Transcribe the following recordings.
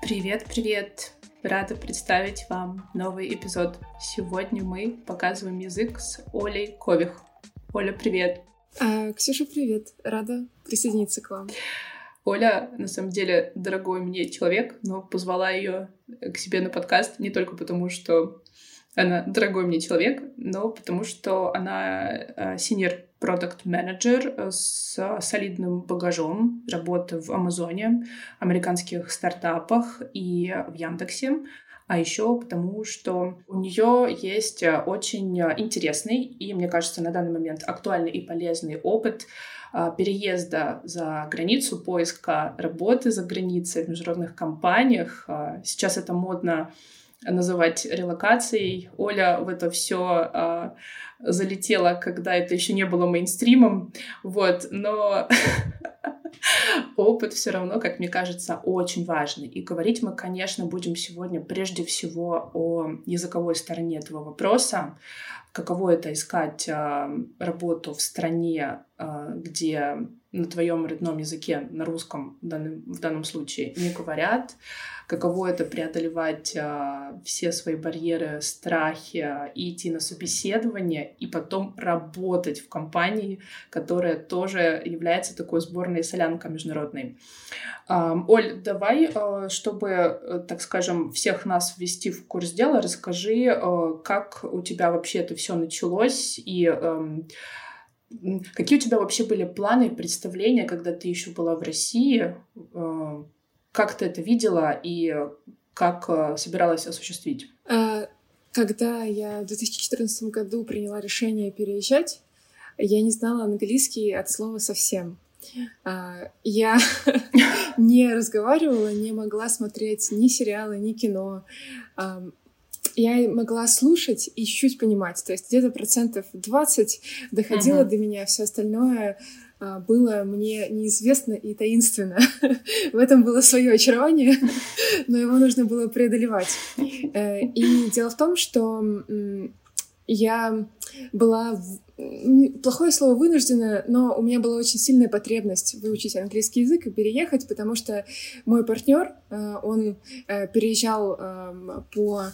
Привет, привет! Рада представить вам новый эпизод. Сегодня мы показываем язык с Олей Кових. Оля, привет! А, Ксюша, привет! Рада присоединиться к вам. Оля, на самом деле, дорогой мне человек, но позвала ее к себе на подкаст не только потому, что она дорогой мне человек, но потому что она э, senior продукт менеджер э, с солидным багажом работы в Амазоне, американских стартапах и в Яндексе. А еще потому, что у нее есть э, очень интересный и, мне кажется, на данный момент актуальный и полезный опыт переезда за границу, поиска работы за границей в международных компаниях. Сейчас это модно называть релокацией. Оля в это все а, залетела, когда это еще не было мейнстримом, вот, но опыт все равно, как мне кажется, очень важный. И говорить мы, конечно, будем сегодня прежде всего о языковой стороне этого вопроса, каково это искать э, работу в стране, э, где на твоем родном языке, на русском в данном, в данном случае, не говорят, каково это преодолевать э, все свои барьеры, страхи и идти на собеседование, и потом работать в компании, которая тоже является такой сборной солянкой международной. Э, Оль, давай, э, чтобы, так скажем, всех нас ввести в курс дела, расскажи, э, как у тебя вообще это все началось и э, Какие у тебя вообще были планы и представления, когда ты еще была в России? Э, как ты это видела и как э, собиралась осуществить? А, когда я в 2014 году приняла решение переезжать, я не знала английский от слова совсем. А, я не разговаривала, не могла смотреть ни сериалы, ни кино я могла слушать и чуть-чуть понимать. То есть где-то процентов 20 доходило uh-huh. до меня, все остальное а, было мне неизвестно и таинственно. В этом было свое очарование, но его нужно было преодолевать. Э, и дело в том, что я была плохое слово вынуждена, но у меня была очень сильная потребность выучить английский язык и переехать, потому что мой партнер, э, он э, переезжал эм, по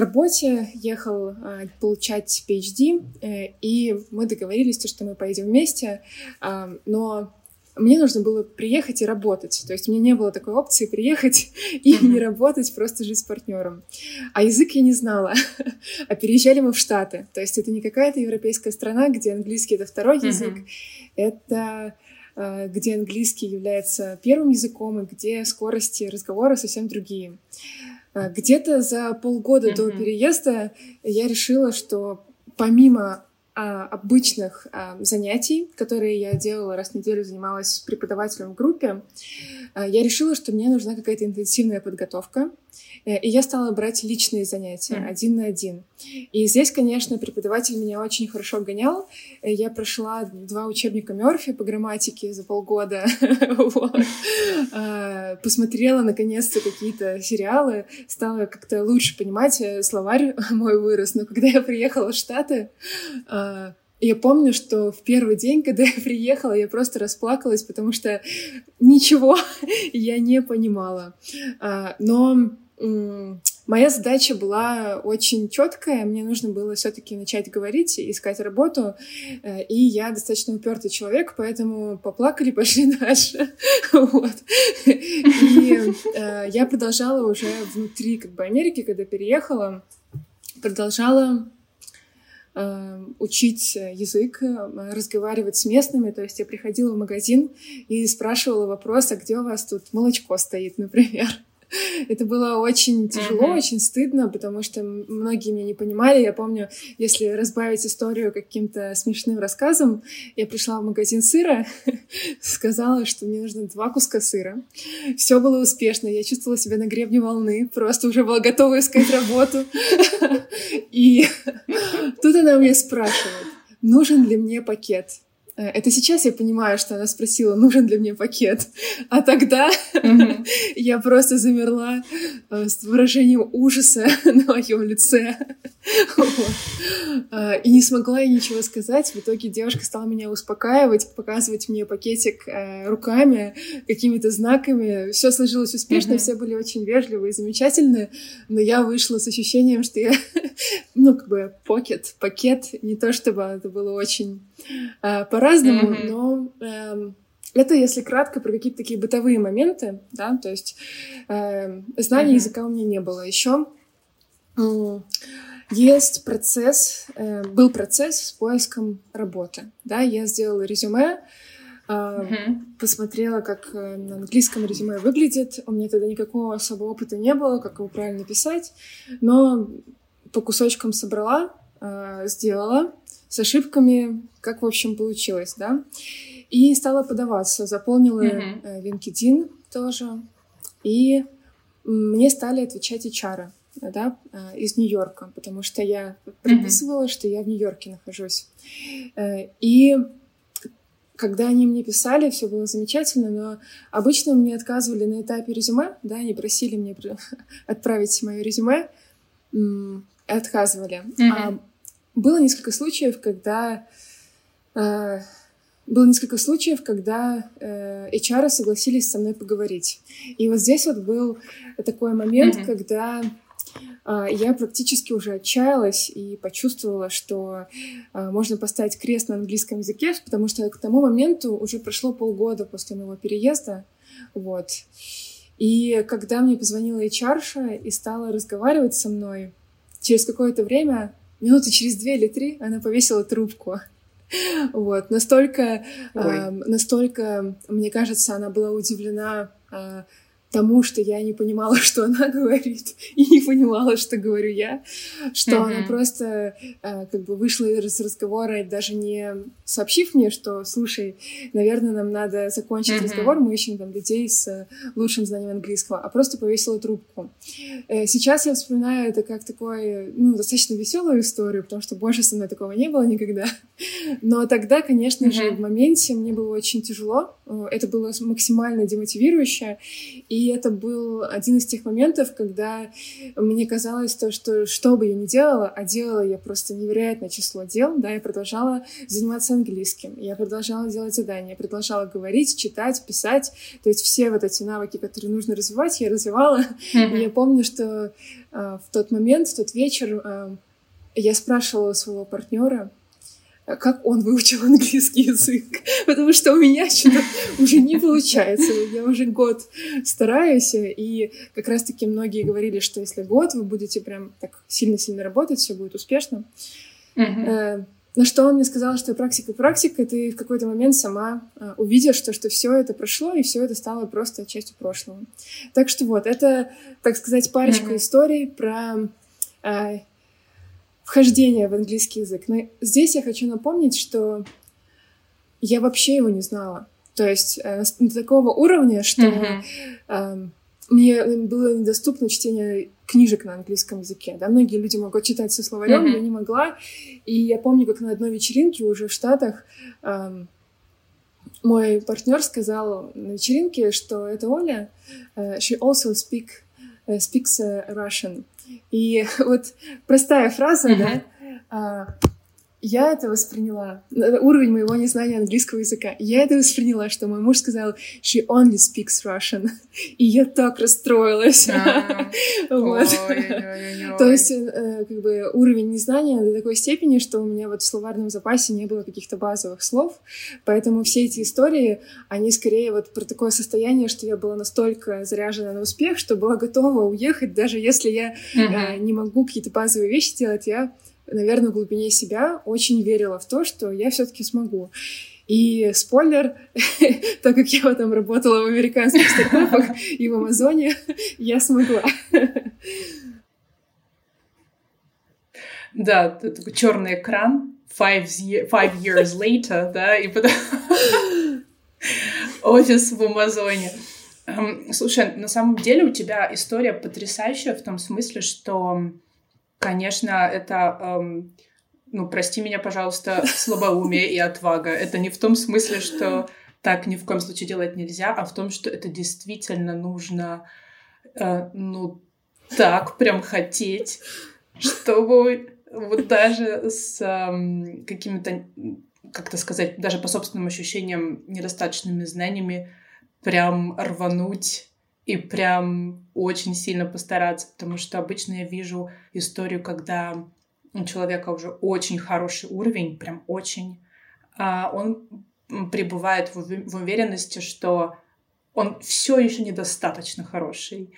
работе, ехал э, получать PhD, э, и мы договорились, что мы поедем вместе, э, но мне нужно было приехать и работать. То есть у меня не было такой опции приехать и не работать, просто жить с партнером. А язык я не знала. а переезжали мы в Штаты. То есть это не какая-то европейская страна, где английский — это второй язык. Это э, где английский является первым языком и где скорости разговора совсем другие. А, где-то за полгода mm-hmm. до переезда я решила, что помимо а, обычных а, занятий, которые я делала раз в неделю, занималась с преподавателем в группе, а, я решила, что мне нужна какая-то интенсивная подготовка. Э, и я стала брать личные занятия mm. один на один. И здесь, конечно, преподаватель меня очень хорошо гонял. Э, я прошла два учебника Мерфи по грамматике за полгода. А, посмотрела, наконец-то, какие-то сериалы. Стала как-то лучше понимать. Э, словарь мой вырос. Но когда я приехала в Штаты, я помню, что в первый день, когда я приехала, я просто расплакалась, потому что ничего я не понимала. Но Моя задача была очень четкая. Мне нужно было все-таки начать говорить, искать работу. Э, и я достаточно упертый человек, поэтому поплакали, пошли дальше. Вот. И э, я продолжала уже внутри как бы Америки, когда переехала, продолжала э, учить язык, разговаривать с местными. То есть я приходила в магазин и спрашивала вопрос, а где у вас тут молочко стоит, например. Это было очень тяжело, uh-huh. очень стыдно, потому что многие меня не понимали. Я помню, если разбавить историю каким-то смешным рассказом, я пришла в магазин сыра, сказала, что мне нужно два куска сыра. Все было успешно, я чувствовала себя на гребне волны, просто уже была готова искать работу. И тут она меня спрашивает, нужен ли мне пакет. Э, это сейчас я понимаю, что она спросила, нужен ли мне пакет. А тогда mm-hmm. я просто замерла э, с выражением ужаса на моем лице. А, и не смогла ей ничего сказать. В итоге девушка стала меня успокаивать, показывать мне пакетик э, руками, какими-то знаками. Все сложилось успешно, все были очень вежливые и замечательные, но я вышла с ощущением, что я, ну, как бы, покет, пакет, не то чтобы это было очень э, по-разному, но эм, это, если кратко, про какие-то такие бытовые моменты, да, то есть э, знания mm-hmm. языка у меня не было. Еще э, есть процесс, э, был процесс с поиском работы, да, я сделала резюме, э, mm-hmm. посмотрела, как э, на английском резюме выглядит. У меня тогда никакого особого опыта не было, как его правильно писать, но по кусочкам собрала, э, сделала с ошибками, как, в общем, получилось, да. И стала подаваться, заполнила mm-hmm. LinkedIn тоже. И мне стали отвечать HR, да, э, из Нью-Йорка, потому что я прописывала, mm-hmm. что я в Нью-Йорке нахожусь. Э, и когда они мне писали, все было замечательно, но обычно мне отказывали на этапе резюме, да, они просили мне отправить мое резюме, отказывали. Mm-hmm. А было несколько случаев, когда было несколько случаев, когда э, HR согласились со мной поговорить. И вот здесь вот был такой момент, mm-hmm. когда э, я практически уже отчаялась и почувствовала, что э, можно поставить крест на английском языке, потому что к тому моменту уже прошло полгода после моего переезда. Вот. И когда мне позвонила HR и стала разговаривать со мной, через какое-то время, минуты через две или три, она повесила трубку. Вот, настолько, э, настолько, мне кажется, она была удивлена э, тому, что я не понимала, что она говорит, и не понимала, что говорю я, что mm-hmm. она просто э, как бы вышла из разговора, даже не сообщив мне, что, слушай, наверное, нам надо закончить mm-hmm. разговор, мы ищем там людей с лучшим знанием английского, а просто повесила трубку. Э, сейчас я вспоминаю это как такое, ну, достаточно веселую историю, потому что больше со мной такого не было никогда. Но тогда, конечно mm-hmm. же, в моменте мне было очень тяжело, э, это было максимально демотивирующе, и и это был один из тех моментов, когда мне казалось то, что что бы я ни делала, а делала я просто невероятное число дел, да, я продолжала заниматься английским, я продолжала делать задания, я продолжала говорить, читать, писать, то есть все вот эти навыки, которые нужно развивать, я развивала. Mm-hmm. И я помню, что э, в тот момент, в тот вечер э, я спрашивала своего партнера, как он выучил английский язык, потому что у меня что-то уже не получается. Я уже год стараюсь, и как раз-таки многие говорили, что если год вы будете прям так сильно-сильно работать, все будет успешно. Mm-hmm. На что он мне сказал, что практика практика, ты в какой-то момент сама э, увидишь, что, что все это прошло, и все это стало просто частью прошлого. Так что вот, это, так сказать, парочка mm-hmm. историй про э, вхождение в английский язык. Но здесь я хочу напомнить, что я вообще его не знала. То есть э, до такого уровня, что mm-hmm. э, мне было недоступно чтение книжек на английском языке. Да? Многие люди могут читать со словарем, mm-hmm. я не могла. И я помню, как на одной вечеринке уже в Штатах э, мой партнер сказал на вечеринке, что это Оля, uh, she also speak, speaks uh, Russian. И вот простая фраза, uh-huh. да, а, я это восприняла, уровень моего незнания английского языка, я это восприняла, что мой муж сказал «she only speaks Russian», и я так расстроилась. То есть, э, как бы, уровень незнания до такой степени, что у меня вот в словарном запасе не было каких-то базовых слов, поэтому все эти истории, они скорее вот про такое состояние, что я была настолько заряжена на успех, что была готова уехать, даже если я э, не могу какие-то базовые вещи делать, я наверное, в глубине себя очень верила в то, что я все-таки смогу. И спойлер, так как я вот там работала в американских стартапах и в Амазоне, я смогла. Да, такой черный экран, five, five years later, да, и потом офис в Амазоне. Эм, слушай, на самом деле у тебя история потрясающая в том смысле, что Конечно, это, эм, ну, прости меня, пожалуйста, слабоумие и отвага. Это не в том смысле, что так ни в коем случае делать нельзя, а в том, что это действительно нужно, э, ну, так прям хотеть, чтобы вот даже с um, какими-то, как-то сказать, даже по собственным ощущениям, недостаточными знаниями, прям рвануть и прям очень сильно постараться, потому что обычно я вижу историю, когда у человека уже очень хороший уровень, прям очень, а он пребывает в уверенности, что он все еще недостаточно хороший.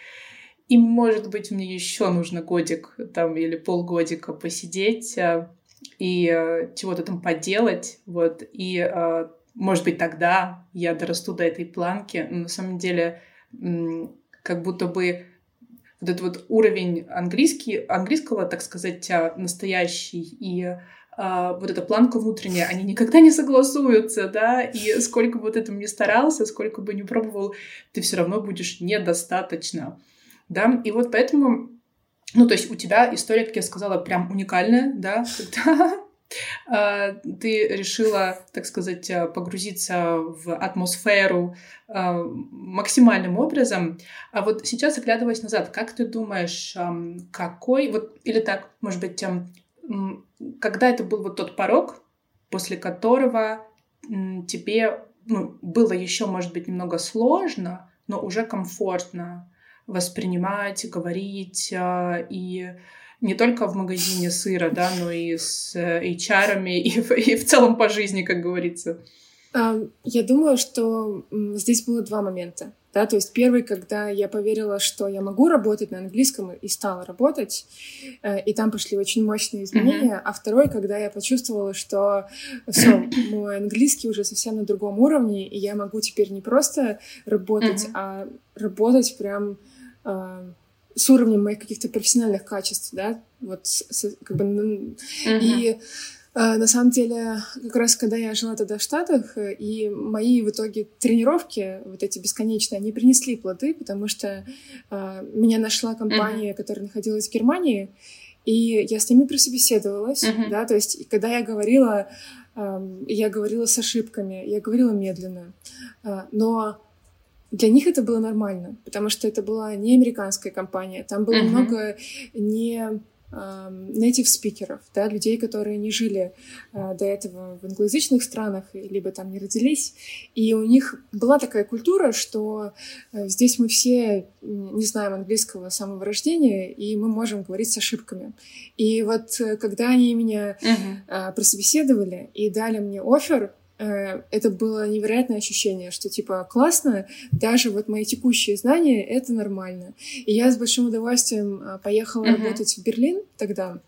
И, может быть, мне еще нужно годик там или полгодика посидеть а, и а, чего-то там поделать, вот, и, а, может быть, тогда я дорасту до этой планки, но на самом деле как будто бы вот этот вот уровень английский, английского, так сказать, настоящий и а, вот эта планка внутренняя, они никогда не согласуются, да, и сколько бы вот этим ни старался, сколько бы ни пробовал, ты все равно будешь недостаточно, да, и вот поэтому, ну, то есть у тебя история, как я сказала, прям уникальная, да, а, ты решила, так сказать, погрузиться в атмосферу а, максимальным образом. А вот сейчас, оглядываясь назад, как ты думаешь, какой, вот, или так, может быть, когда это был вот тот порог, после которого тебе ну, было еще, может быть, немного сложно, но уже комфортно воспринимать, говорить и не только в магазине сыра, да, но и с HR и, в, и в целом по жизни, как говорится. Я думаю, что здесь было два момента. Да, то есть первый, когда я поверила, что я могу работать на английском и стала работать, э, и там пошли очень мощные изменения, mm-hmm. а второй, когда я почувствовала, что все, мой английский уже совсем на другом уровне, и я могу теперь не просто работать, mm-hmm. а работать прям э, с уровнем моих каких-то профессиональных качеств, да, вот с, как бы mm-hmm. и Э, на самом деле, как раз когда я жила тогда в Штатах, э, и мои в итоге тренировки, вот эти бесконечные, они принесли плоды, потому что э, меня нашла компания, mm-hmm. которая находилась в Германии, и я с ними прособеседовалась, mm-hmm. да, то есть когда я говорила, э, я говорила с ошибками, я говорила медленно, э, но для них это было нормально, потому что это была не американская компания, там было mm-hmm. много не native спикеров, да, людей, которые не жили э, до этого в англоязычных странах, либо там не родились. И у них была такая культура, что э, здесь мы все не знаем английского с самого рождения, и мы можем говорить с ошибками. И вот э, когда они меня uh-huh. прособеседовали и дали мне офер, это было невероятное ощущение, что типа классно, даже вот мои текущие знания — это нормально. И я с большим удовольствием э, поехала uh-huh. работать в Берлин тогда,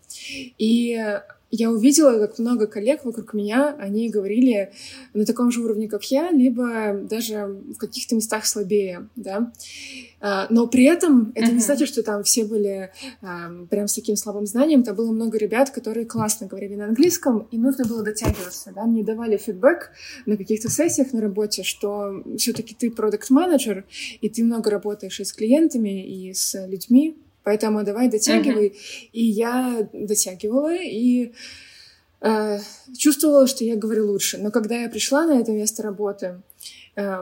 и я увидела, как много коллег вокруг меня, они говорили на таком же уровне, как я, либо даже в каких-то местах слабее, да. А, но при этом это uh-huh. не значит, что там все были um, прям с таким слабым знанием. Там было много ребят, которые классно говорили на английском, и нужно было дотягиваться, да. Мне давали фидбэк на каких-то сессиях на работе, что все таки ты продукт-менеджер, и ты много работаешь и с клиентами, и с людьми, Поэтому давай дотягивай. Uh-huh. И я дотягивала и э, чувствовала, что я говорю лучше. Но когда я пришла на это место работы,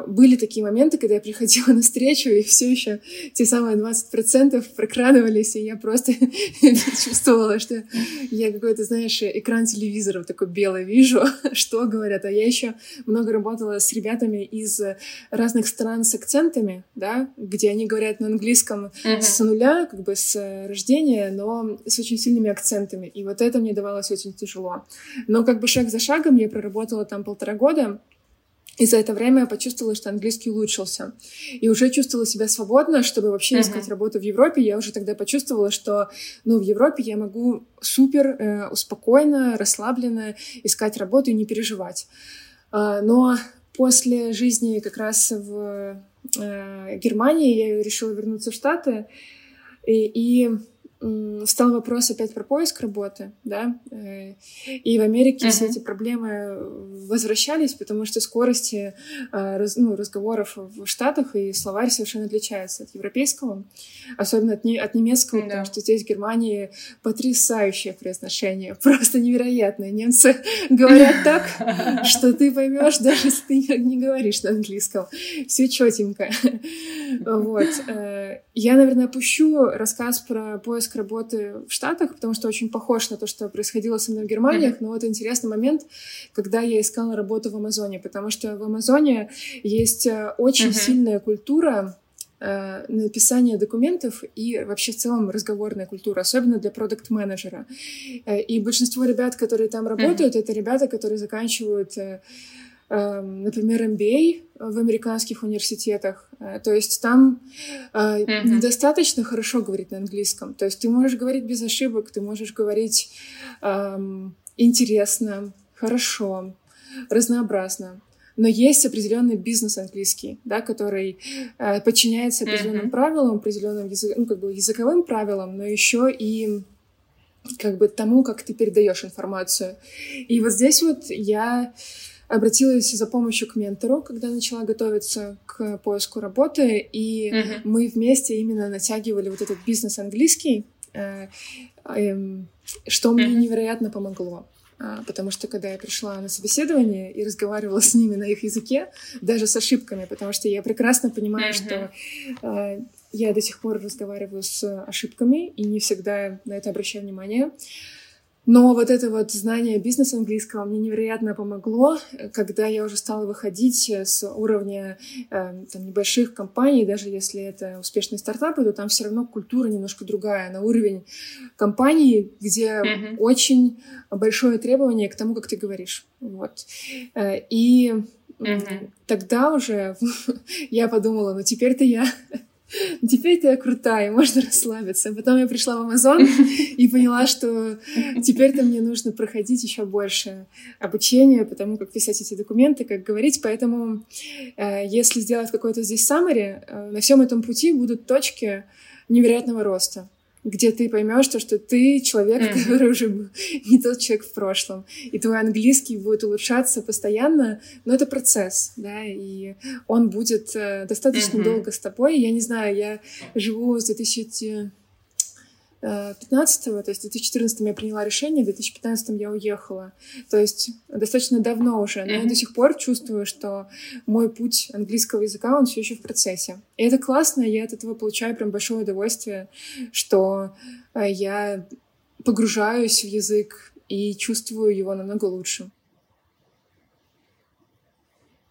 были такие моменты, когда я приходила на встречу, и все еще те самые 20% прокрадывались, и я просто чувствовала, что я какой-то, знаешь, экран телевизора такой белый вижу, что говорят. А я еще много работала с ребятами из разных стран с акцентами, да, где они говорят на английском uh-huh. с нуля, как бы с рождения, но с очень сильными акцентами. И вот это мне давалось очень тяжело. Но как бы шаг за шагом я проработала там полтора года, и за это время я почувствовала, что английский улучшился. И уже чувствовала себя свободно, чтобы вообще uh-huh. искать работу в Европе. Я уже тогда почувствовала, что ну, в Европе я могу супер э, успокойно, расслабленно искать работу и не переживать. Э, но после жизни как раз в э, Германии я решила вернуться в Штаты. И, и стал вопрос опять про поиск работы, да, э, и в Америке uh-huh. все эти проблемы возвращались, потому что скорости э, ну, разговоров в Штатах и словарь совершенно отличается от европейского, особенно от, не, от немецкого, да. потому что здесь в Германии потрясающее произношение, просто невероятное. Немцы говорят так, что ты поймешь, даже если ты не говоришь на английском. Все четенько. Вот. Я, наверное, опущу рассказ про поиск работы в Штатах, потому что очень похож на то, что происходило со мной в Германии. Mm-hmm. Но вот интересный момент, когда я искала работу в Амазоне, потому что в Амазоне есть э, очень mm-hmm. сильная культура э, написания документов и вообще в целом разговорная культура, особенно для продукт-менеджера. Э, и большинство ребят, которые там работают, mm-hmm. это ребята, которые заканчивают например, MBA в американских университетах. Э, то есть там mm-hmm. недостаточно хорошо говорить на английском. То есть ты можешь говорить без ошибок, ты можешь говорить эм, интересно, хорошо, разнообразно. Но есть определенный бизнес английский, да, который э, подчиняется определенным mm-hmm. правилам, определенным язык, ну, как бы языковым правилам, но еще и как бы тому, как ты передаешь информацию. И вот здесь вот я обратилась за помощью к ментору, когда начала готовиться к поиску работы, и uh-huh. мы вместе именно натягивали вот этот бизнес английский, э, э, что uh-huh. мне невероятно помогло. А, потому что когда я пришла на собеседование и разговаривала с ними на их языке, даже с ошибками, потому что я прекрасно понимаю, uh-huh. что э, я до сих пор разговариваю с ошибками и не всегда на это обращаю внимание. Но вот это вот знание бизнес английского мне невероятно помогло, когда я уже стала выходить с уровня э, там, небольших компаний, даже если это успешные стартапы, то там все равно культура немножко другая, на уровень компании, где mm-hmm. очень большое требование к тому, как ты говоришь. Вот. Э, и mm-hmm. тогда уже я подумала, ну теперь-то я теперь-то я крутая, можно расслабиться. Потом я пришла в Амазон и поняла, что теперь-то мне нужно проходить еще больше обучения по тому, как писать эти документы, как говорить. Поэтому, э, если сделать какой-то здесь summary, э, на всем этом пути будут точки невероятного роста где ты поймешь то, что ты человек, mm-hmm. который уже был не тот человек в прошлом, и твой английский будет улучшаться постоянно, но это процесс, да, и он будет э, достаточно mm-hmm. долго с тобой. Я не знаю, я живу с 2000 15 то есть в 2014 я приняла решение, в 2015 я уехала. То есть достаточно давно уже, но mm-hmm. я до сих пор чувствую, что мой путь английского языка, он все еще в процессе. И это классно, я от этого получаю прям большое удовольствие, что э, я погружаюсь в язык и чувствую его намного лучше.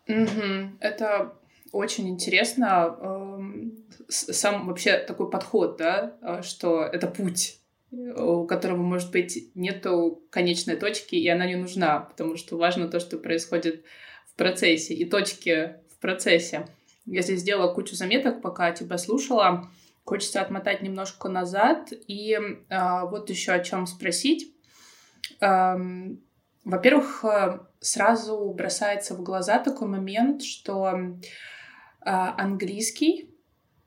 Mm-hmm. Это очень интересно. Эм, сам вообще такой подход, да, э, что это путь, у которого, может быть, нету конечной точки, и она не нужна, потому что важно то, что происходит в процессе, и точки в процессе. Я здесь сделала кучу заметок, пока тебя слушала. Хочется отмотать немножко назад. И э, вот еще о чем спросить. Эм, во-первых, э, сразу бросается в глаза такой момент, что э, английский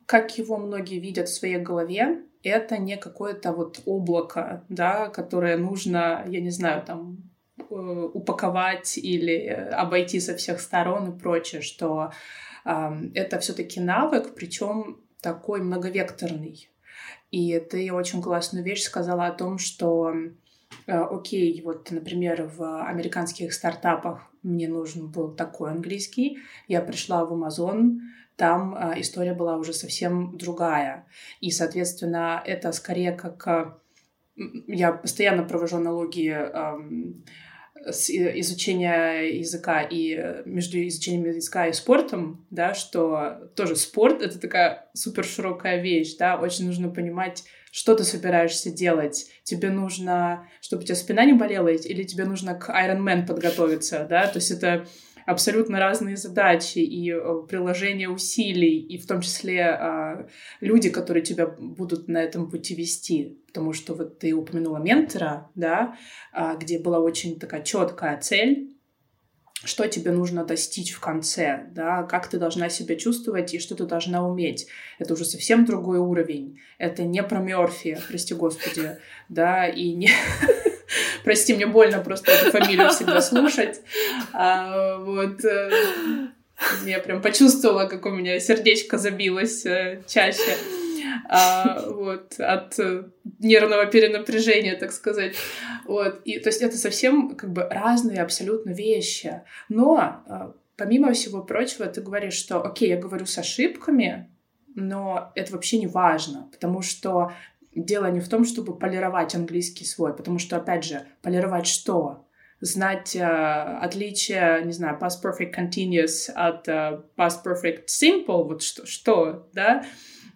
как его многие видят в своей голове, это не какое-то вот облако, да, которое нужно, я не знаю, там э, упаковать или обойти со всех сторон и прочее, что э, это все-таки навык, причем такой многовекторный. И ты очень классную вещь сказала о том, что э, окей, вот, например, в американских стартапах мне нужен был такой английский, я пришла в Amazon, там а, история была уже совсем другая. И, соответственно, это скорее как... А, я постоянно провожу аналогии с изучения языка и э, между изучением языка и спортом, да, что тоже спорт — это такая супер широкая вещь, да, очень нужно понимать, что ты собираешься делать. Тебе нужно, чтобы у тебя спина не болела, или тебе нужно к Iron Man подготовиться, да, то есть это абсолютно разные задачи и э, приложение усилий, и в том числе а, люди, которые тебя будут на этом пути вести. Потому что вот ты упомянула ментора, да, а, где была очень такая четкая цель, что тебе нужно достичь в конце, да, как ты должна себя чувствовать и что ты должна уметь. Это уже совсем другой уровень. Это не про Мёрфи, прости господи, да, и не... Прости, мне больно просто эту фамилию всегда слушать. А, вот. Э, я прям почувствовала, как у меня сердечко забилось э, чаще. А, вот, от э, нервного перенапряжения, так сказать. Вот. И, то есть это совсем как бы разные абсолютно вещи. Но помимо всего прочего, ты говоришь, что, окей, я говорю с ошибками, но это вообще не важно, потому что дело не в том, чтобы полировать английский свой, потому что, опять же, полировать что? Знать э, отличие, не знаю, past perfect continuous от э, past perfect simple, вот что, что да?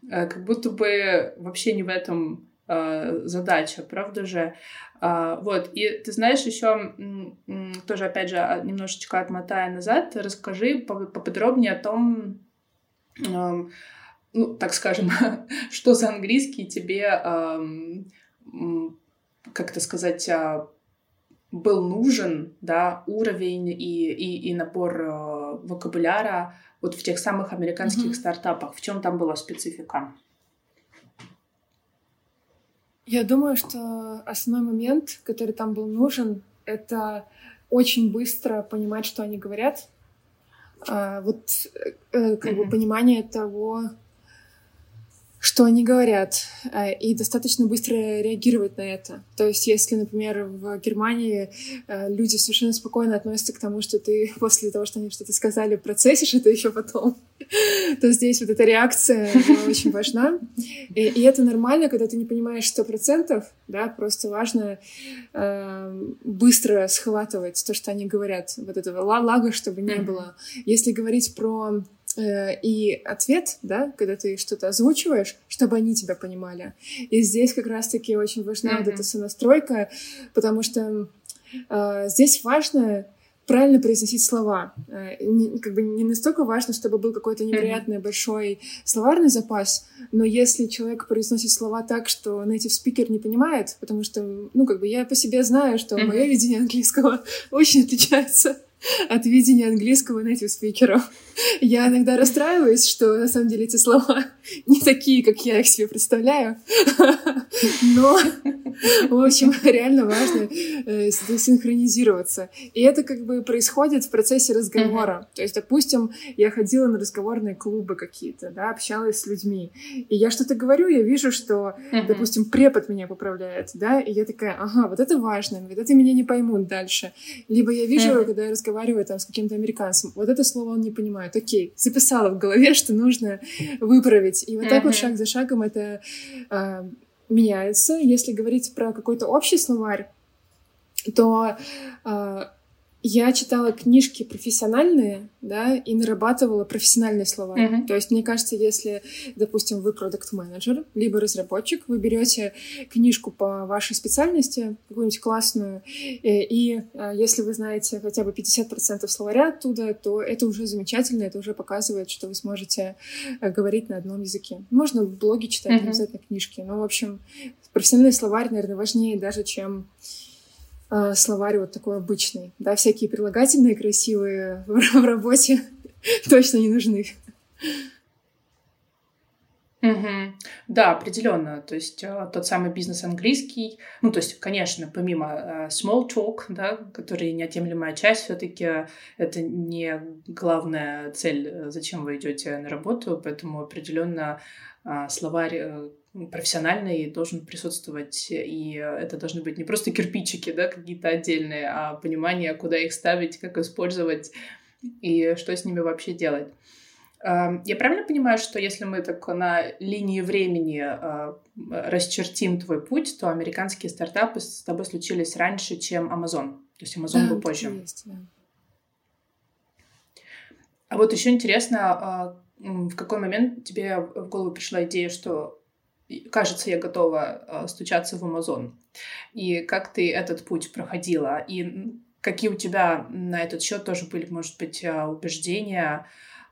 Э, как будто бы вообще не в этом э, задача, правда же? А, вот, и ты знаешь, еще тоже, опять же, а, немножечко отмотая назад, расскажи поподробнее о том, ну, так скажем, что за английский тебе, как это сказать, а, был нужен, да, уровень и, и, и набор э, вокабуляра вот в тех самых американских mm-hmm. стартапах. В чем там была специфика? Я думаю, что основной момент, который там был нужен, это очень быстро понимать, что они говорят. А, вот э, как mm-hmm. бы понимание того, что они говорят, э, и достаточно быстро реагировать на это. То есть, если, например, в Германии э, люди совершенно спокойно относятся к тому, что ты после того, что они что-то сказали, процессишь это еще потом, то здесь вот эта реакция очень важна. И, и это нормально, когда ты не понимаешь сто процентов, да, просто важно э, быстро схватывать то, что они говорят, вот этого лага, чтобы не было. Если говорить про и ответ, да, когда ты что-то озвучиваешь, чтобы они тебя понимали. И здесь как раз-таки очень важна mm-hmm. вот эта сонастройка, потому что э, здесь важно правильно произносить слова. Э, не, как бы не настолько важно, чтобы был какой-то невероятный mm-hmm. большой словарный запас, но если человек произносит слова так, что native speaker не понимает, потому что, ну, как бы я по себе знаю, что mm-hmm. мое видение английского очень отличается от видения английского native спикеров. Я иногда расстраиваюсь, что на самом деле эти слова не такие, как я их себе представляю. Но, в общем, реально важно э, синхронизироваться. И это как бы происходит в процессе разговора. То есть, допустим, я ходила на разговорные клубы какие-то, да, общалась с людьми. И я что-то говорю, я вижу, что, допустим, препод меня поправляет, да, и я такая, ага, вот это важно, вот это меня не поймут дальше. Либо я вижу, когда я разговариваю там с каким-то американцем, вот это слово он не понимает окей, записала в голове, что нужно выправить. И вот так вот шаг за шагом это э, меняется. Если говорить про какой-то общий словарь, то э, я читала книжки профессиональные, да, и нарабатывала профессиональные слова. Mm-hmm. То есть, мне кажется, если, допустим, вы продукт-менеджер, либо разработчик, вы берете книжку по вашей специальности, какую-нибудь классную, и, э, и э, если вы знаете хотя бы 50% словаря оттуда, то это уже замечательно, это уже показывает, что вы сможете э, говорить на одном языке. Можно блоги читать, mm-hmm. не обязательно книжки. Но, в общем, профессиональный словарь, наверное, важнее даже, чем э, словарь вот такой обычный. Да, всякие прилагательные красивые в, в работе точно не нужны. Угу. Да, определенно. То есть э, тот самый бизнес английский, ну, то есть, конечно, помимо э, small talk, да, который неотъемлемая часть, все-таки это не главная цель, э, зачем вы идете на работу, поэтому определенно э, словарь э, профессиональный должен присутствовать, и это должны быть не просто кирпичики, да, какие-то отдельные, а понимание, куда их ставить, как использовать и что с ними вообще делать. Я правильно понимаю, что если мы так на линии времени а, расчертим твой путь, то американские стартапы с тобой случились раньше, чем Amazon? То есть Amazon да, был позже. Есть, да. А вот еще интересно, а, в какой момент тебе в голову пришла идея, что кажется, я готова э, стучаться в Amazon. И как ты этот путь проходила? И какие у тебя на этот счет тоже были, может быть, э, убеждения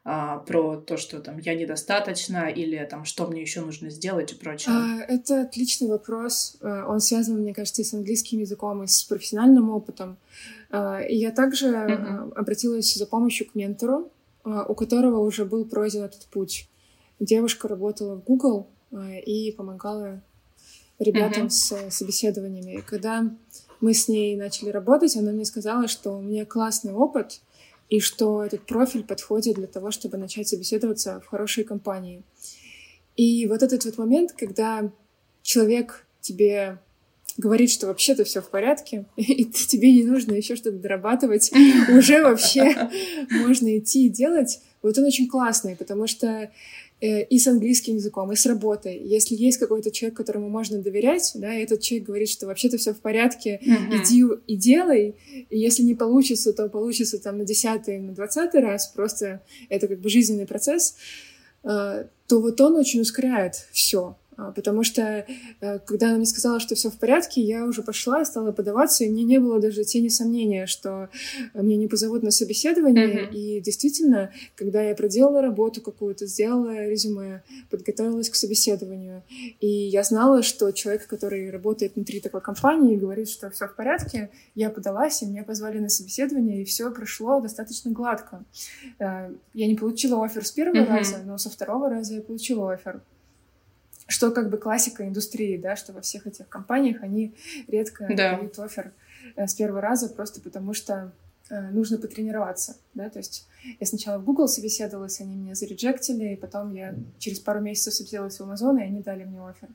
а, про то, что там я недостаточно или там что мне еще нужно сделать и прочее? А, это отличный вопрос. Э, он связан, мне кажется, и с английским языком, и с профессиональным опытом. И я также mm-hmm. обратилась за помощью к ментору, у которого уже был пройден этот путь. Девушка работала в Google, Э, и помогала ребятам mm-hmm. с собеседованиями. И когда мы с ней начали работать, она мне сказала, что у меня классный опыт, и что этот профиль подходит для того, чтобы начать собеседоваться в хорошей компании. И вот этот вот момент, когда человек тебе говорит, что вообще-то все в порядке, и тебе не нужно еще что-то дорабатывать, уже вообще можно идти и делать, вот он очень классный, потому что э, и с английским языком, и с работой. Если есть какой-то человек, которому можно доверять, да, и этот человек говорит, что вообще-то все в порядке, mm-hmm. иди и делай, и если не получится, то получится там на десятый, на двадцатый раз, просто это как бы жизненный процесс, э, то вот он очень ускоряет все. А, потому что э, когда она мне сказала, что все в порядке, я уже пошла и стала подаваться, и мне не было даже тени сомнения, что меня не позовут на собеседование. Mm-hmm. И действительно, когда я проделала работу какую-то, сделала резюме, подготовилась к собеседованию, и я знала, что человек, который работает внутри такой компании, говорит, что все в порядке, я подалась, и меня позвали на собеседование, и все прошло достаточно гладко. Э, я не получила офер с первого mm-hmm. раза, но со второго раза я получила офер что как бы классика индустрии, да, что во всех этих компаниях они редко да. дают офер э, с первого раза просто потому, что э, нужно потренироваться, да, то есть я сначала в Google собеседовалась, они меня зареджектили, и потом я через пару месяцев собеседовалась в Amazon, и они дали мне оффер.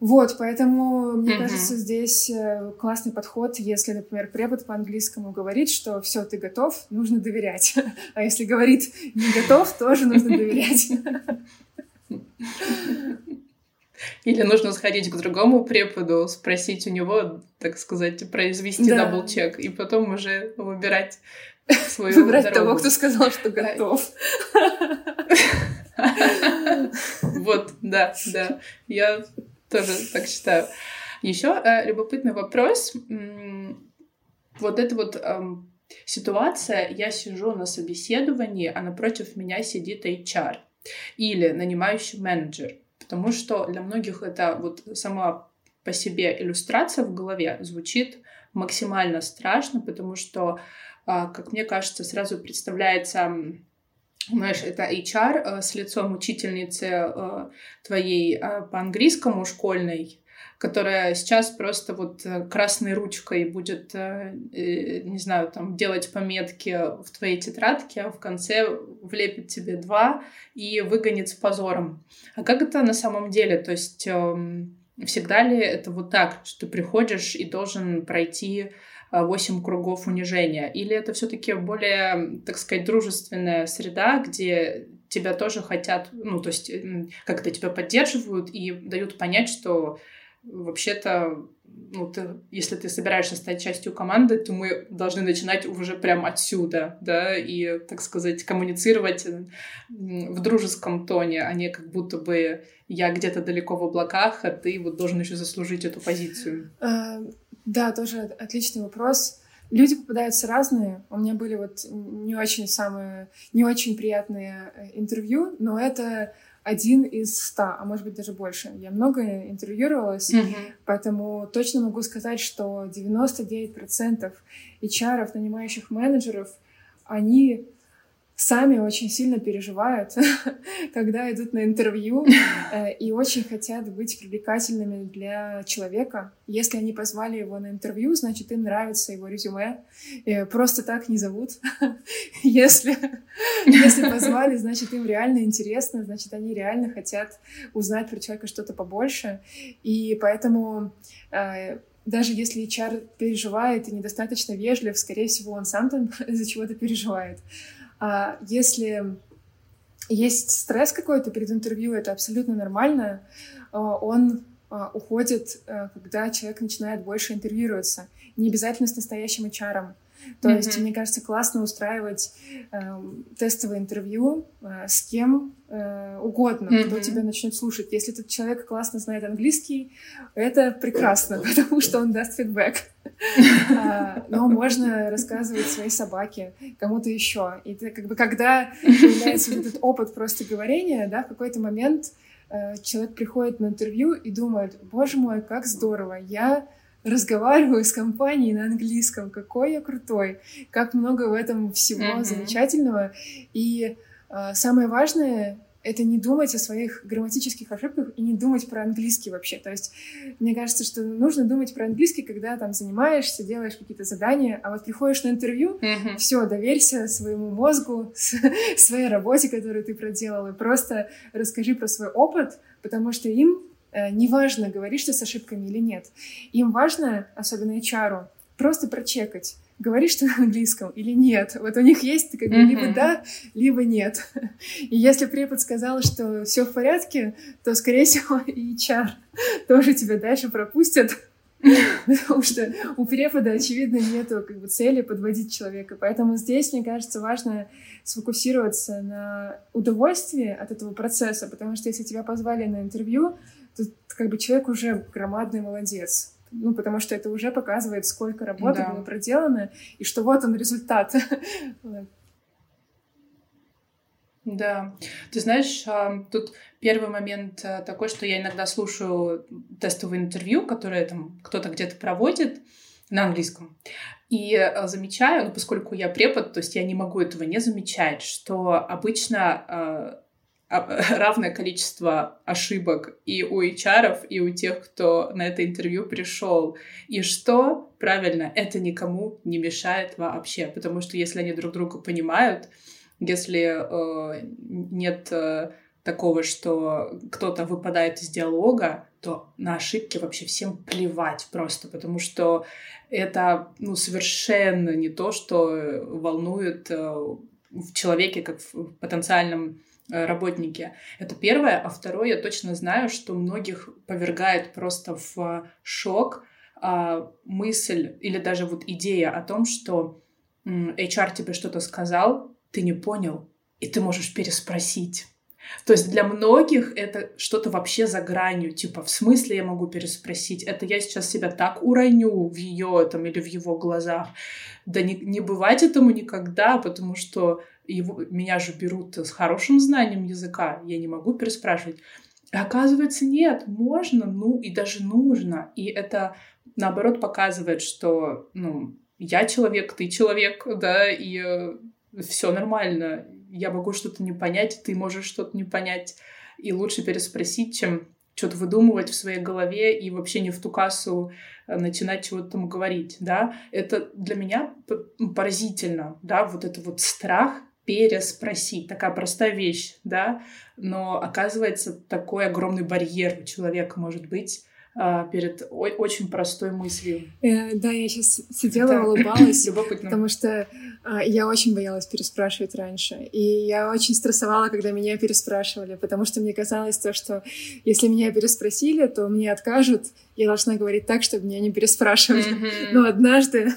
Вот, поэтому, мне mm-hmm. кажется, здесь э, классный подход, если, например, препод по английскому говорит, что все, ты готов, нужно доверять. А если говорит не готов, тоже нужно доверять. Или нужно сходить к другому преподу, спросить у него, так сказать, произвести да. double-check, и потом уже выбирать свою Выбрать дорогу. того, кто сказал, что готов. Вот, да, да. Я тоже так считаю. Еще э, любопытный вопрос. Вот эта вот эм, ситуация, я сижу на собеседовании, а напротив меня сидит HR или нанимающий менеджер. Потому что для многих это вот сама по себе иллюстрация в голове звучит максимально страшно, потому что, а, как мне кажется, сразу представляется знаешь, это HR э, с лицом учительницы э, твоей э, по английскому школьной, которая сейчас просто вот э, красной ручкой будет, э, э, не знаю, там делать пометки в твоей тетрадке, а в конце влепит тебе два и выгонит с позором. А как это на самом деле? То есть эм, всегда ли это вот так, что ты приходишь и должен пройти восемь кругов унижения? Или это все-таки более, так сказать, дружественная среда, где тебя тоже хотят, ну, то есть как-то тебя поддерживают и дают понять, что вообще-то, ну, ты, если ты собираешься стать частью команды, то мы должны начинать уже прямо отсюда, да, и, так сказать, коммуницировать в дружеском тоне, а не как будто бы я где-то далеко в облаках, а ты вот должен еще заслужить эту позицию. А, да, тоже отличный вопрос. Люди попадаются разные. У меня были вот не очень самые, не очень приятные э, интервью, но это один из ста, а может быть даже больше. Я много интервьюировалась, mm-hmm. поэтому точно могу сказать, что 99% HR, нанимающих менеджеров, они сами очень сильно переживают, когда идут на интервью, э, и очень хотят быть привлекательными для человека. Если они позвали его на интервью, значит, им нравится его резюме. И просто так не зовут. если, если позвали, значит, им реально интересно, значит, они реально хотят узнать про человека что-то побольше. И поэтому э, даже если HR переживает и недостаточно вежлив, скорее всего, он сам там из-за чего-то переживает. А если есть стресс какой-то перед интервью, это абсолютно нормально. А, он а, уходит, э, когда человек начинает больше интервьюироваться. Не обязательно с настоящим HR. То mm-hmm. есть, мне кажется, классно устраивать э, тестовое интервью э, с кем э, угодно, mm-hmm. кто тебя начнет слушать. Если этот человек классно знает английский, это прекрасно, потому что он даст фидбэк. А, но можно рассказывать своей собаке, кому-то еще. И ты, как бы, когда появляется этот опыт просто говорения, да, в какой-то момент э, человек приходит на интервью и думает, боже мой, как здорово, я разговариваю с компанией на английском, какой я крутой, как много в этом всего mm-hmm. замечательного. И э, самое важное это не думать о своих грамматических ошибках и не думать про английский вообще. То есть мне кажется, что нужно думать про английский, когда там занимаешься, делаешь какие-то задания, а вот приходишь на интервью, mm-hmm. все, доверься своему мозгу, своей работе, которую ты проделал, и просто расскажи про свой опыт, потому что им неважно, говоришь ты с ошибками или нет. Им важно, особенно HR, просто прочекать, говоришь ты на английском или нет. Вот у них есть как бы mm-hmm. либо да, либо нет. И если препод сказал, что все в порядке, то, скорее всего, и HR тоже тебя дальше пропустят. Потому что у препода, очевидно, нету как бы, цели подводить человека. Поэтому здесь, мне кажется, важно сфокусироваться на удовольствии от этого процесса, потому что если тебя позвали на интервью, то как бы человек уже громадный молодец. Ну, потому что это уже показывает, сколько работы да. было проделано, и что вот он результат. Да. Ты знаешь, а, тут первый момент а, такой, что я иногда слушаю тестовые интервью, которые там кто-то где-то проводит на английском. И а, замечаю, ну, поскольку я препод, то есть я не могу этого не замечать, что обычно равное количество ошибок и у HR, и у тех, кто на это интервью пришел. И что, правильно, это никому не мешает вообще, потому что если они друг друга понимают, если э, нет э, такого, что кто-то выпадает из диалога, то на ошибки вообще всем плевать просто, потому что это ну, совершенно не то, что волнует э, в человеке, как в потенциальном э, работнике. Это первое. А второе, я точно знаю, что многих повергает просто в шок а, мысль или даже вот идея о том, что HR тебе что-то сказал, ты не понял, и ты можешь переспросить. То есть для многих это что-то вообще за гранью, типа, в смысле я могу переспросить? Это я сейчас себя так уроню в ее там или в его глазах. Да не, не бывать этому никогда, потому что его, меня же берут с хорошим знанием языка, я не могу переспрашивать. Оказывается, нет, можно, ну и даже нужно. И это, наоборот, показывает, что, ну, я человек, ты человек, да, и э, все нормально, я могу что-то не понять, ты можешь что-то не понять, и лучше переспросить, чем что-то выдумывать в своей голове и вообще не в ту кассу э, начинать чего-то там говорить, да. Это для меня поразительно, да, вот это вот страх переспросить. Такая простая вещь, да, но оказывается такой огромный барьер у человека может быть перед очень простой мыслью. Э, да, я сейчас сидела, и улыбалась, потому что а, я очень боялась переспрашивать раньше, и я очень стрессовала, когда меня переспрашивали, потому что мне казалось то, что если меня переспросили, то мне откажут, я должна говорить так, чтобы меня не переспрашивали. Но однажды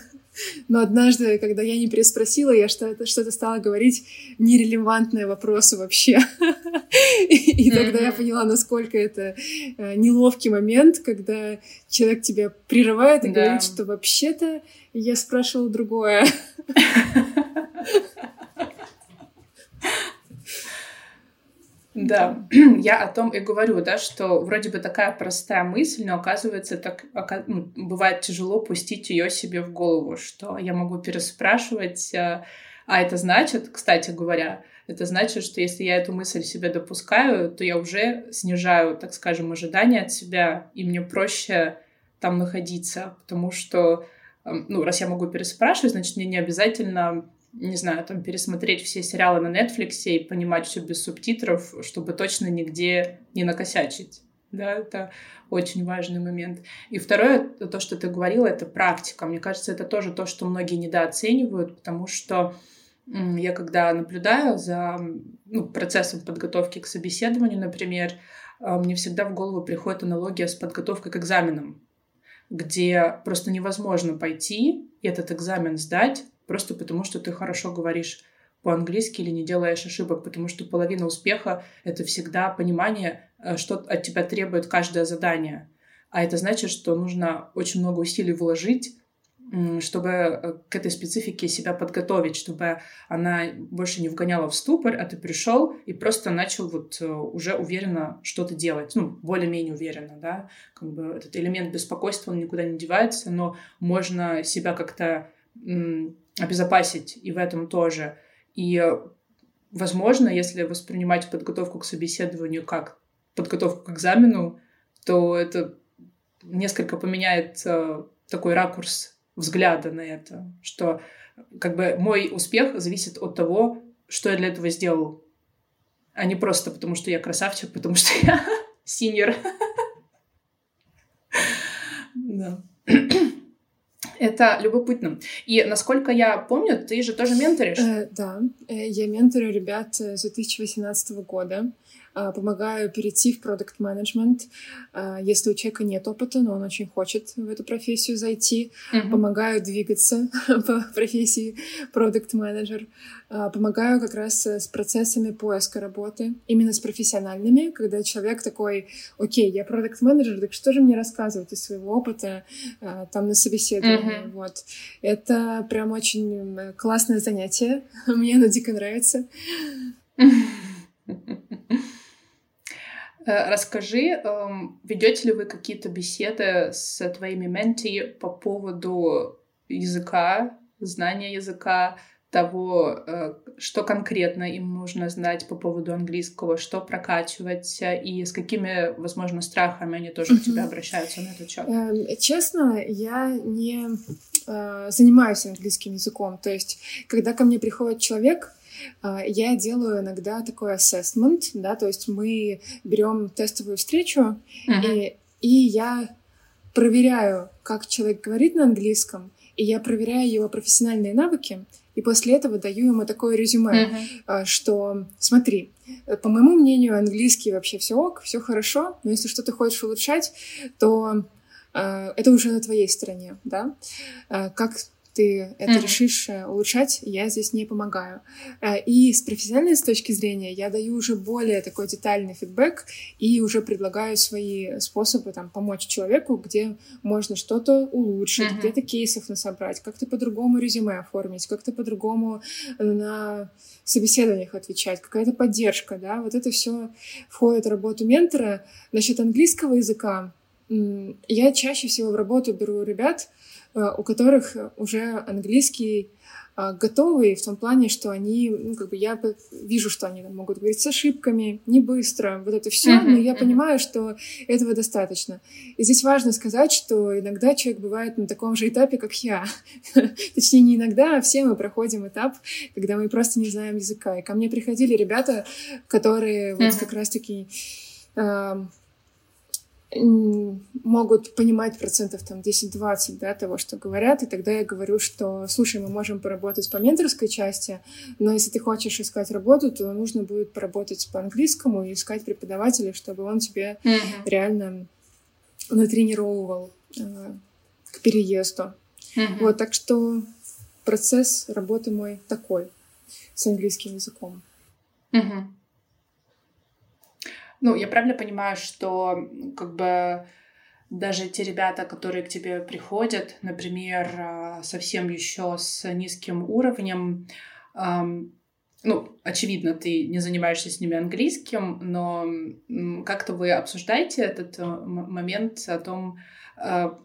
но однажды, когда я не переспросила, я что-то что стала говорить нерелевантные вопросы вообще. И тогда я поняла, насколько это э, неловкий момент, когда человек тебя прерывает и говорит, что вообще-то я спрашивала другое. Да, я о том и говорю, да, что вроде бы такая простая мысль, но оказывается, так ну, бывает тяжело пустить ее себе в голову, что я могу переспрашивать, э, а это значит, кстати говоря, это значит, что если я эту мысль себе допускаю, то я уже снижаю, так скажем, ожидания от себя, и мне проще там находиться, потому что, эм, ну, раз я могу переспрашивать, значит, мне не обязательно не знаю, там пересмотреть все сериалы на Netflix и понимать все без субтитров, чтобы точно нигде не накосячить. Да, это очень важный момент. И второе, то, что ты говорила, это практика. Мне кажется, это тоже то, что многие недооценивают, потому что я когда наблюдаю за ну, процессом подготовки к собеседованию, например, а, мне всегда в голову приходит аналогия с подготовкой к экзаменам, где просто невозможно пойти и этот экзамен сдать, просто потому что ты хорошо говоришь по-английски или не делаешь ошибок, потому что половина успеха — это всегда понимание, э, что от тебя требует каждое задание. А это значит, что нужно очень много усилий вложить, чтобы э, к этой специфике себя подготовить, чтобы она больше не вгоняла в ступор, а ты пришел и просто начал вот э, уже уверенно что-то делать, ну, более-менее уверенно, да, как бы этот элемент беспокойства, он никуда не девается, но можно себя как-то обезопасить и в этом тоже. И, возможно, если воспринимать подготовку к собеседованию как подготовку к экзамену, то это несколько поменяет э, такой ракурс взгляда на это, что как бы мой успех зависит от того, что я для этого сделал, а не просто потому, что я красавчик, потому что я синер. Да. Это любопытно. И насколько я помню, ты же тоже менторишь. Э, да, э, я менторю ребят с 2018 года. А, помогаю перейти в продукт менеджмент а, если у человека нет опыта, но он очень хочет в эту профессию зайти. Mm-hmm. Помогаю двигаться по профессии продукт менеджер а, Помогаю как раз с процессами поиска работы, именно с профессиональными, когда человек такой, окей, я продукт менеджер так что же мне рассказывать из своего опыта там на собеседовании? Mm-hmm. Вот. Это прям очень классное занятие. Мне оно дико нравится. Э, расскажи, эм, ведете ли вы какие-то беседы с твоими менти по поводу языка, знания языка, того, э, что конкретно им нужно знать по поводу английского, что прокачивать и с какими, возможно, страхами они тоже к тебе обращаются на этот счет? Эм, честно, я не э, занимаюсь английским языком. То есть, когда ко мне приходит человек, я делаю иногда такой assessment, да, то есть мы берем тестовую встречу, uh-huh. и, и я проверяю, как человек говорит на английском, и я проверяю его профессиональные навыки, и после этого даю ему такое резюме, uh-huh. что смотри, по моему мнению, английский вообще все ок, все хорошо, но если что-то хочешь улучшать, то э, это уже на твоей стороне, да? Э, как ты это mm-hmm. решишь э, улучшать, я здесь не помогаю. Э, и с профессиональной точки зрения я даю уже более такой детальный фидбэк и уже предлагаю свои способы там помочь человеку, где можно что-то улучшить, mm-hmm. где-то кейсов насобрать, как-то по-другому резюме оформить, как-то по-другому на собеседованиях отвечать, какая-то поддержка, да, вот это все входит в работу ментора. Насчет английского языка я чаще всего в работу беру ребят, Э, у которых уже английский а, готовый в том плане, что они, ну, как бы я вижу, что они могут говорить с ошибками, не быстро, вот это все, но я понимаю, что этого достаточно. И здесь важно сказать, что иногда человек бывает на таком же этапе, как я. Точнее, не иногда, а все мы проходим этап, когда мы просто не знаем языка. И ко мне приходили ребята, которые вот как раз-таки могут понимать процентов там 10-20 да, того, что говорят, и тогда я говорю, что, слушай, мы можем поработать по менторской части, но если ты хочешь искать работу, то нужно будет поработать по английскому и искать преподавателя, чтобы он тебе mm-hmm. реально натренировывал э, к переезду. Mm-hmm. Вот, так что процесс работы мой такой с английским языком. Mm-hmm. Ну, я правильно понимаю, что как бы даже те ребята, которые к тебе приходят, например, а, совсем еще с низким уровнем, ну, очевидно, ты не занимаешься с ними английским, но как-то вы обсуждаете этот э, момент о том, а,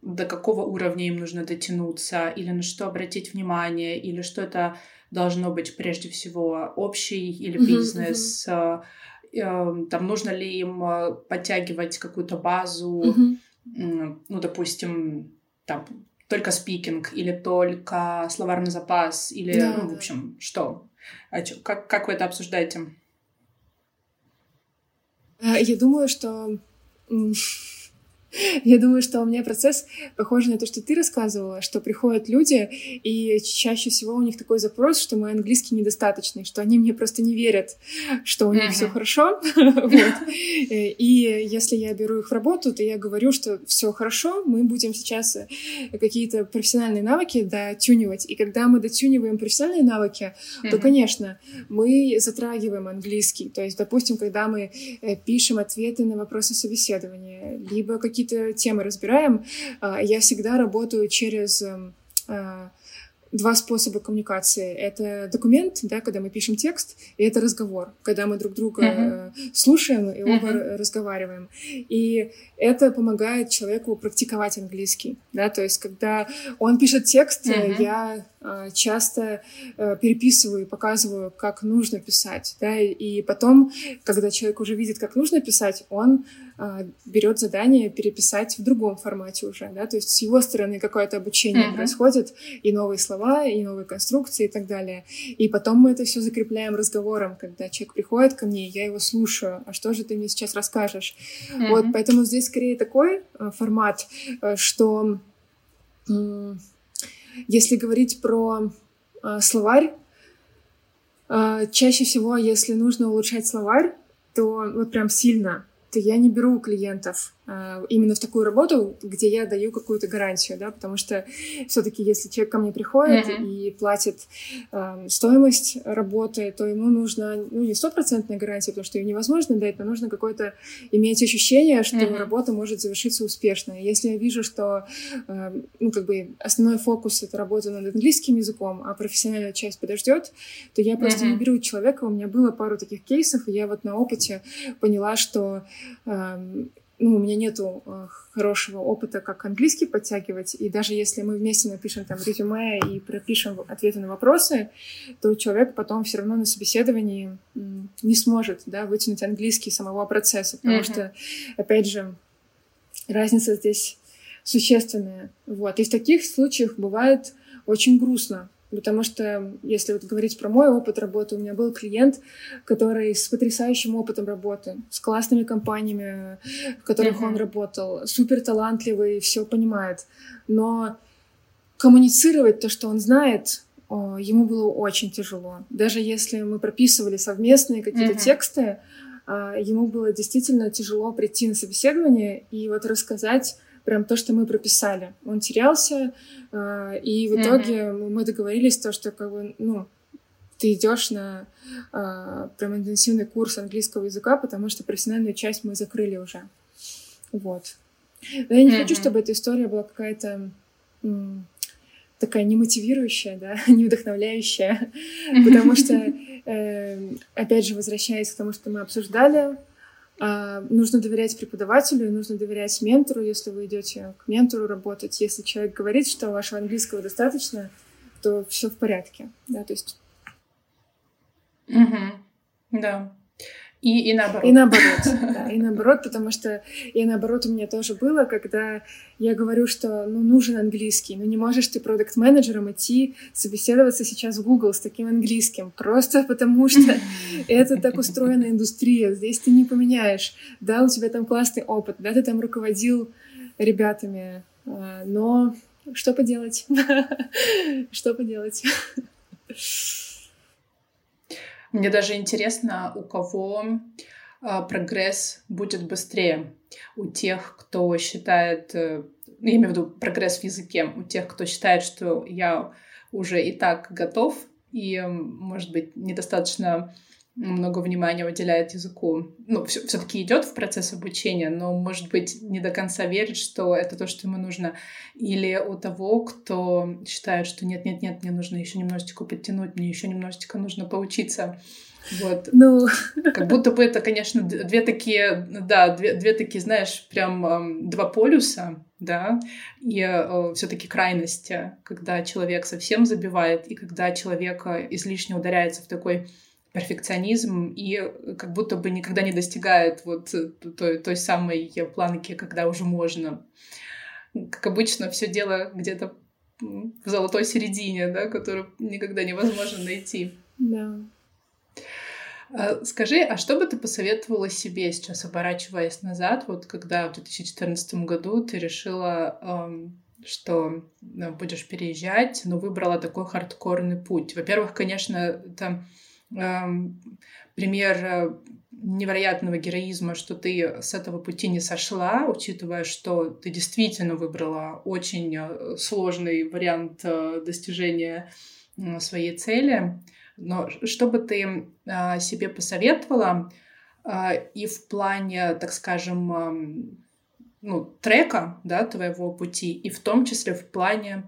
до какого уровня им нужно дотянуться, или на что обратить внимание, или что это должно быть прежде всего общий или бизнес, mm-hmm, там нужно ли им э, подтягивать какую-то базу, mm-hmm. ну, допустим, там только спикинг или только словарный запас или, да, ну, в общем, что? А чё, как, как вы это обсуждаете? Э, я думаю, что Я думаю, что у меня процесс похож на то, что ты рассказывала, что приходят люди, и чаще всего у них такой запрос, что мой английский недостаточный, что они мне просто не верят, что у них uh-huh. все хорошо. И если я беру их в работу, то я говорю, что все хорошо, мы будем сейчас какие-то профессиональные навыки дотюнивать. И когда мы дотюниваем профессиональные навыки, то, конечно, мы затрагиваем английский. То есть, допустим, когда мы э, пишем ответы на вопросы собеседования, либо какие какие-то темы разбираем, а, я всегда работаю через эм, а, два способа коммуникации. Это документ, да, когда мы пишем текст, и это разговор, когда мы друг друга uh-huh. слушаем и оба uh-huh. разговариваем. И это помогает человеку практиковать английский, да, то есть когда он пишет текст, uh-huh. я часто э, переписываю и показываю, как нужно писать, да, и потом, когда человек уже видит, как нужно писать, он а, берет задание переписать в другом формате уже, да, то есть с его стороны какое-то обучение uh-huh. происходит, и новые слова, и новые конструкции и так далее. И потом мы это все закрепляем разговором, когда человек приходит ко мне, я его слушаю, а что же ты мне сейчас расскажешь? Uh-huh. Вот, поэтому здесь скорее такой э, формат, э, что Если говорить про э, словарь, э, чаще всего, если нужно улучшать словарь, то вот прям сильно, то я не беру клиентов а, именно в такую работу, где я даю какую-то гарантию, да, потому что все-таки, если человек ко мне приходит mm-hmm. и платит э, стоимость работы, то ему нужно, ну, не стопроцентная гарантия, потому что ее невозможно дать, но нужно какое-то иметь ощущение, что mm-hmm. работа может завершиться успешно. Если я вижу, что, э, ну, как бы основной фокус — это работа над английским языком, а профессиональная часть подождет, то я просто mm-hmm. не беру человека. У меня было пару таких кейсов, и я вот на опыте поняла, что э, ну, у меня нету э, хорошего опыта, как английский подтягивать, и даже если мы вместе напишем там резюме и пропишем ответы на вопросы, то человек потом все равно на собеседовании не сможет, да, вытянуть английский самого процесса, потому mm-hmm. что, опять же, разница здесь существенная. Вот. И в таких случаях бывает очень грустно, Потому что, если вот говорить про мой опыт работы, у меня был клиент, который с потрясающим опытом работы, с классными компаниями, в которых uh-huh. он работал, супер талантливый, все понимает. Но коммуницировать то, что он знает, ему было очень тяжело. Даже если мы прописывали совместные какие-то uh-huh. тексты, а, ему было действительно тяжело прийти на собеседование и вот рассказать прям то, что мы прописали. Он терялся, э, и в итоге mm-hmm. мы договорились то, что как бы, ну, ты идешь на э, прям интенсивный курс английского языка, потому что профессиональную часть мы закрыли уже. Вот. Но я не mm-hmm. хочу, чтобы эта история была какая-то м, такая немотивирующая, да, не вдохновляющая, потому что, э, опять же, возвращаясь к тому, что мы обсуждали, нужно доверять преподавателю, нужно доверять ментору, если вы идете к ментору работать. Если человек говорит, что вашего английского достаточно, то все в порядке. Да, то есть. Угу. Да. И, и наоборот. И наоборот, да, и наоборот, потому что и наоборот у меня тоже было, когда я говорю, что ну, нужен английский, ну не можешь ты продукт менеджером идти собеседоваться сейчас в Google с таким английским, просто потому что это так устроена индустрия, здесь ты не поменяешь. Да, у тебя там классный опыт, да, ты там руководил ребятами, а, но что поделать? Что поделать? Мне даже интересно, у кого э, прогресс будет быстрее. У тех, кто считает, э, я имею в виду прогресс в языке, у тех, кто считает, что я уже и так готов, и, может быть, недостаточно много внимания уделяет языку. Ну, все-таки идет в процесс обучения, но, может быть, не до конца верит, что это то, что ему нужно. Или у того, кто считает, что нет-нет-нет, мне нужно еще немножечко подтянуть, мне еще немножечко нужно поучиться. Вот. Ну. Как будто бы это, конечно, две такие, да, две, две такие, знаешь, прям э, два полюса, да, и э, все-таки крайности, когда человек совсем забивает, и когда человек излишне ударяется в такой перфекционизм и как будто бы никогда не достигает вот той, той самой планки, когда уже можно. Как обычно, все дело где-то в золотой середине, да, которую никогда невозможно найти. Да. А, скажи, а что бы ты посоветовала себе сейчас, оборачиваясь назад, вот когда в 2014 году ты решила, что ну, будешь переезжать, но выбрала такой хардкорный путь? Во-первых, конечно, это пример э, невероятного героизма, что ты с этого пути не сошла, учитывая, что ты действительно выбрала очень э, сложный вариант э, достижения своей цели. Но что бы ты себе посоветовала и в плане, так скажем, ну, трека да, твоего пути, и в том числе в плане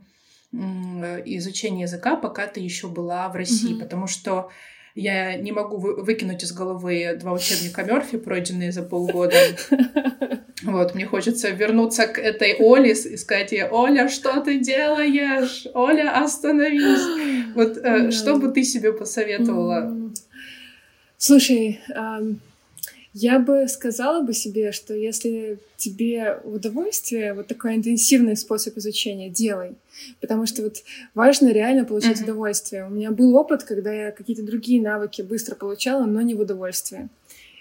изучения языка, пока ты еще была в России, mm-hmm. потому что я не могу вы выкинуть из головы два учебника Мерфи, пройденные за полгода. Вот, мне хочется вернуться к этой Оле и сказать ей, Оля, что ты делаешь? Оля, остановись. Вот э, что бы ты себе посоветовала? Слушай, я бы сказала бы себе, что если тебе удовольствие, вот такой интенсивный способ изучения, делай. Потому что вот важно реально получать mm-hmm. удовольствие. У меня был опыт, когда я какие-то другие навыки быстро получала, но не в удовольствие.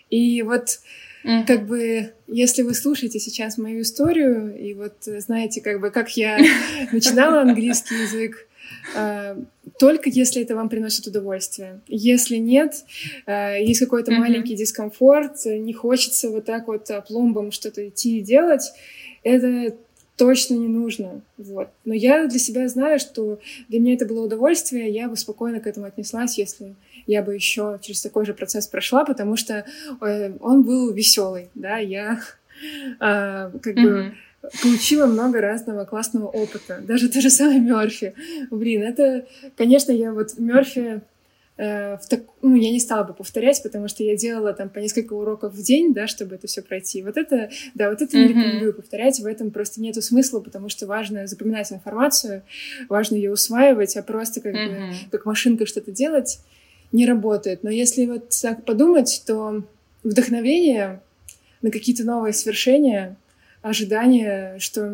И вот Mm-hmm. Как бы, если вы слушаете сейчас мою историю, и вот знаете, как бы, как я начинала английский язык, э, только если это вам приносит удовольствие. Если нет, э, есть какой-то mm-hmm. маленький дискомфорт, не хочется вот так вот пломбом что-то идти и делать, это точно не нужно. Вот. Но я для себя знаю, что для меня это было удовольствие, я бы спокойно к этому отнеслась, если я бы еще через такой же процесс прошла, потому что э, он был веселый, да, я э, как mm-hmm. бы получила много разного классного опыта. Даже то же самое Мерфи. Блин, это, конечно, я вот Мерфи Э, в так... ну, я не стала бы повторять, потому что я делала там по несколько уроков в день, да, чтобы это все пройти. Вот это, да, вот это mm-hmm. не рекомендую повторять, в этом просто нету смысла, потому что важно запоминать информацию, важно ее усваивать, а просто как mm-hmm. бы как машинка что-то делать не работает. Но если вот так подумать, то вдохновение на какие-то новые свершения ожидание, что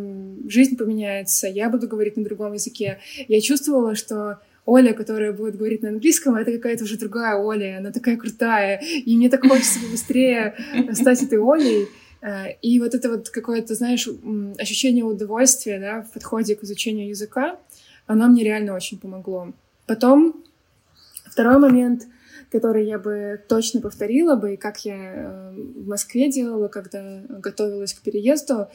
жизнь поменяется, я буду говорить на другом языке. Я чувствовала, что Оля, которая будет говорить на английском, это какая-то уже другая Оля, она такая крутая, и мне так хочется быстрее стать этой Олей. Э, и вот это вот какое-то, знаешь, ощущение удовольствия да, в подходе к изучению языка, оно мне реально очень помогло. Потом второй момент — который я бы точно повторила бы, и как я э, в Москве делала, когда готовилась к переезду,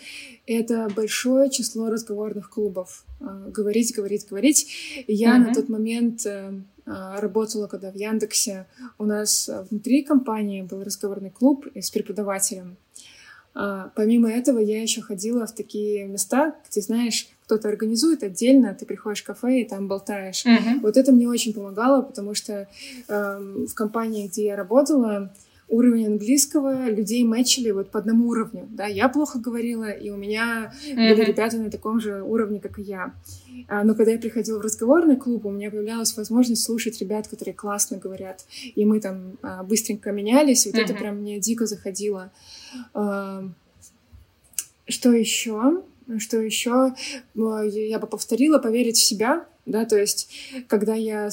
это большое число разговорных клубов. Э, говорить, говорить, говорить. я mm-hmm. на тот момент э, работала, когда в Яндексе у нас внутри компании был разговорный клуб с преподавателем. А, помимо этого, я еще ходила в такие места, где, знаешь, кто-то организует отдельно, ты приходишь в кафе и там болтаешь. Uh-huh. Вот это мне очень помогало, потому что э, в компании, где я работала, уровень английского людей мэчили вот по одному уровню, да, я плохо говорила, и у меня mm-hmm. были ребята на таком же уровне, как и я. А, но когда я приходила в разговорный клуб, у меня появлялась возможность слушать ребят, которые классно говорят, и мы там а, быстренько менялись, вот mm-hmm. это прям мне дико заходило. А, что еще? Что еще? Я бы повторила, поверить в себя, да, то есть, когда я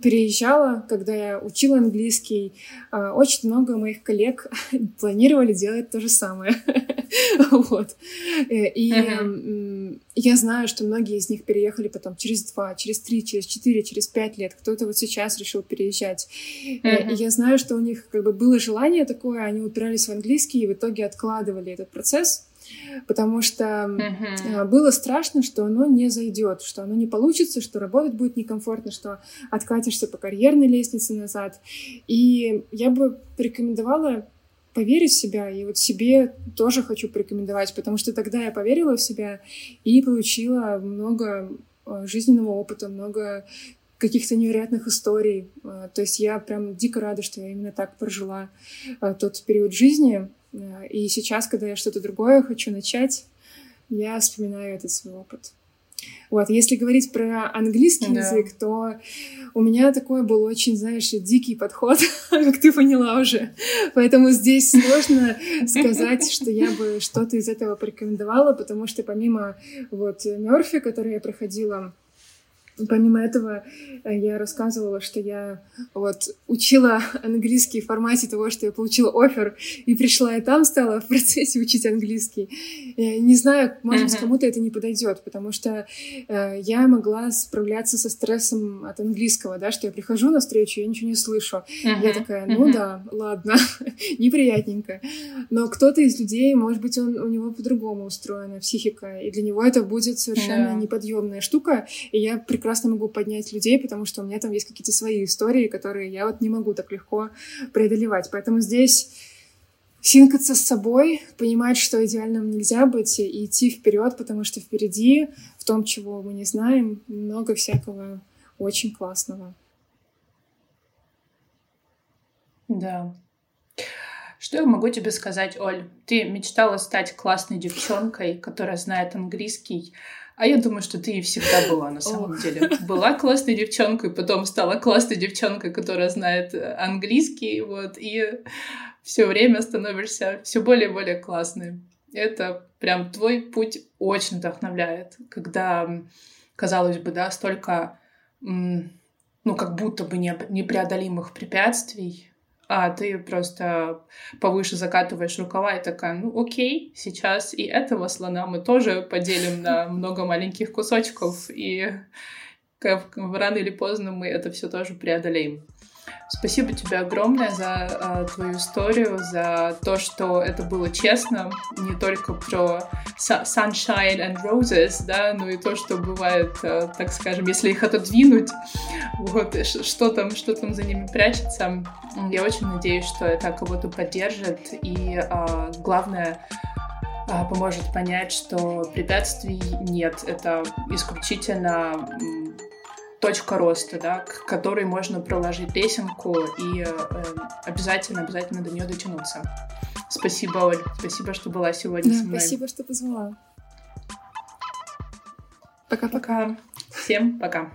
переезжала, когда я учила английский, а, очень много моих коллег планировали делать то же самое. вот. Э, и я знаю, что многие из них переехали потом через два, через три, через четыре, через пять лет. Кто-то вот сейчас решил переезжать. Э, и я знаю, что у них как бы было желание такое, они упирались в английский и в итоге откладывали этот процесс потому что uh-huh. было страшно, что оно не зайдет, что оно не получится, что работать будет некомфортно, что откатишься по карьерной лестнице назад. И я бы порекомендовала поверить в себя, и вот себе тоже хочу порекомендовать, потому что тогда я поверила в себя и получила много а, жизненного опыта, много каких-то невероятных историй. А, то есть я прям дико рада, что я именно так прожила тот период жизни. Э, и сейчас, когда я что-то другое хочу начать, я вспоминаю этот свой опыт. Вот, если говорить про английский да. язык, то у меня такой был очень, знаешь, дикий подход, как ты поняла уже. Поэтому здесь сложно сказать, что я бы что-то из этого порекомендовала, потому что помимо вот Мёрфи, который я проходила, Помимо этого, э, я рассказывала, что я вот учила английский в формате того, что я получила офер, и пришла и там стала в процессе учить английский. Я не знаю, может быть, uh-huh. кому-то это не подойдет, потому что э, я могла справляться со стрессом от английского, да, что я прихожу на встречу, я ничего не слышу. Uh-huh. Я такая, ну uh-huh. да, ладно, неприятненько. Но кто-то из людей, может быть, он, у него по-другому устроена психика, и для него это будет совершенно yeah. неподъемная штука, и я прекрасно прекрасно могу поднять людей, потому что у меня там есть какие-то свои истории, которые я вот не могу так легко преодолевать. Поэтому здесь синкаться с собой, понимать, что идеальным нельзя быть, и идти вперед, потому что впереди, в том, чего мы не знаем, много всякого очень классного. Да. Что я могу тебе сказать, Оль? Ты мечтала стать классной девчонкой, которая знает английский, а я думаю, что ты и всегда была на самом деле. Была классной девчонкой, потом стала классной девчонкой, которая знает э, английский, вот, и все время становишься все более и более классной. Это прям твой путь очень вдохновляет, когда, казалось бы, да, столько, ну, как будто бы непреодолимых препятствий, а ты просто повыше закатываешь рукава и такая, ну окей, сейчас и этого слона мы тоже поделим на много маленьких кусочков, и рано или поздно мы это все тоже преодолеем. Спасибо тебе огромное за э, твою историю, за то, что это было честно, не только про sunshine and roses, да, но и то, что бывает, э, так скажем, если их отодвинуть, вот, что там, что там за ними прячется. Я очень надеюсь, что это кого-то поддержит, и э, главное, поможет понять, что препятствий нет. Это исключительно точка роста, да, к которой можно проложить лесенку и э, обязательно, обязательно до нее дотянуться. Спасибо, Оль. Спасибо, что была сегодня со мной. Спасибо, что позвала. Пока-пока. Всем пока.